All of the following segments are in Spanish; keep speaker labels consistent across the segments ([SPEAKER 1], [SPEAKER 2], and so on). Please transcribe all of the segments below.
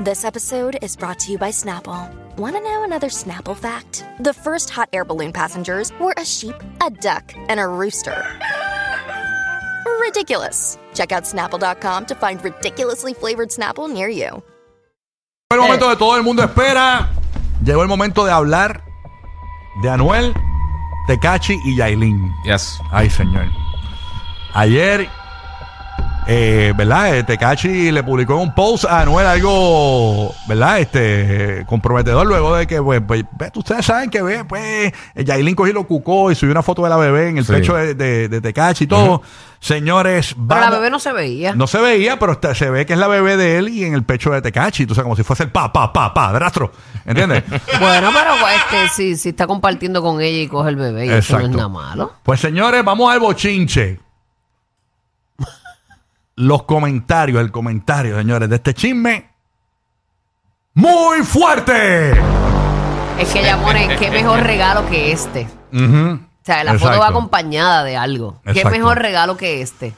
[SPEAKER 1] This episode is brought to you by Snapple. Want to know another Snapple fact? The first hot air balloon passengers were a sheep, a duck, and a rooster. Ridiculous. Check out snapple.com to find ridiculously flavored Snapple near you.
[SPEAKER 2] El momento de todo el mundo espera. Llegó el momento de hablar de Anuel, Tecachi y Yailin.
[SPEAKER 3] Yes.
[SPEAKER 2] Ay, señor. Ayer, eh, ¿verdad? Eh, Tecachi le publicó en un post a Anuel algo, ¿verdad? Este, comprometedor luego de que, pues, pues, ve, ustedes saben que, ve, pues, eh, Yailin cogió y lo cucó y subió una foto de la bebé en el
[SPEAKER 3] Sí.
[SPEAKER 2] pecho de, de, de Tecachi y todo. Señores,
[SPEAKER 4] Pero la
[SPEAKER 2] vamos-
[SPEAKER 4] bebé no se veía.
[SPEAKER 2] no se veía, pero está- se ve que es la bebé de él y en el pecho de Tecachi. Tú sabes, como si fuese el pa, pa, pa, padrastro. ¿Entiendes?
[SPEAKER 4] Bueno, pero este, si, si está compartiendo con ella y coge el bebé, y eso no es nada malo.
[SPEAKER 2] Pues señores, vamos al bochinche. Los comentarios, el comentario, señores, de este chisme. ¡Muy fuerte!
[SPEAKER 4] Es que ella pone, qué mejor regalo que este. O sea, la foto
[SPEAKER 2] Exacto.
[SPEAKER 4] va acompañada de algo. Qué
[SPEAKER 2] Exacto.
[SPEAKER 4] mejor regalo que este.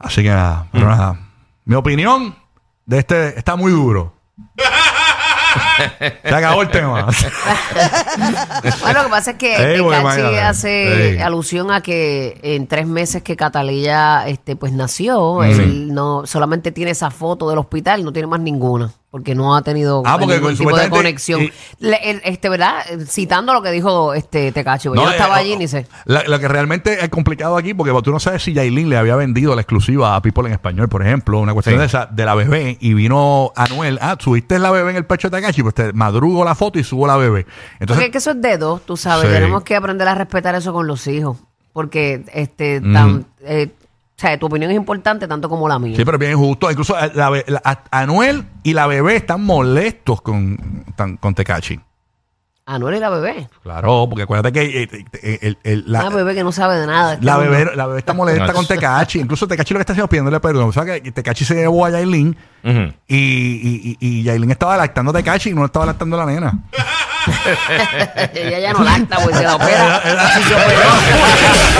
[SPEAKER 2] Así que nada, pero nada. Mi opinión de este está muy duro. Se acabó el tema.
[SPEAKER 4] Bueno, lo que pasa es que
[SPEAKER 2] Ey, bueno, imagínate.
[SPEAKER 4] hace
[SPEAKER 2] Ey.
[SPEAKER 4] alusión a que en tres meses que Catalina este, pues nació, él no solamente tiene esa foto del hospital, no tiene más ninguna, porque no ha tenido
[SPEAKER 2] Ah, porque
[SPEAKER 4] ningún tipo de conexión.
[SPEAKER 2] y-
[SPEAKER 4] Le- el- este, ¿verdad? Citando lo que dijo este Tecachi, porque yo no
[SPEAKER 2] eh,
[SPEAKER 4] estaba allí ni sé.
[SPEAKER 2] lo que realmente es complicado aquí, porque tú no sabes si Yailin le había vendido la exclusiva a People en Español, por ejemplo, una cuestión
[SPEAKER 3] Sí.
[SPEAKER 2] de, esa, de la bebé, y vino Anuel, ah, subiste la bebé en el pecho de Takashi, pues te madrugo la foto y subo la bebé.
[SPEAKER 4] Porque
[SPEAKER 2] Entonces,
[SPEAKER 4] es que eso es de dos, tú sabes.
[SPEAKER 2] Sí.
[SPEAKER 4] Tenemos que aprender a respetar eso con los hijos. Porque este,
[SPEAKER 2] Mm.
[SPEAKER 4] tan, eh, sea, tu opinión es importante tanto como la mía.
[SPEAKER 2] sí, pero bien injusto. Incluso eh, la la- Anuel y la bebé están molestos con, tan- con Tekachi.
[SPEAKER 4] Anuel y la bebé.
[SPEAKER 2] Claro, porque acuérdate que eh, eh, el- el- la,
[SPEAKER 4] Una bebé que no sabe de nada.
[SPEAKER 2] La bebé, la bebé está molesta
[SPEAKER 3] No,
[SPEAKER 2] con Tecachi. Incluso Tecachi lo que está haciendo es pidiéndole perdón. O sea que Tecachi se llevó a Yailin
[SPEAKER 3] Ujú.
[SPEAKER 2] y, y, y, y Yailin estaba lactando a Tecachi y no estaba lactando a la nena.
[SPEAKER 4] Ella ya no lacta, pues se la opera. Así se operó.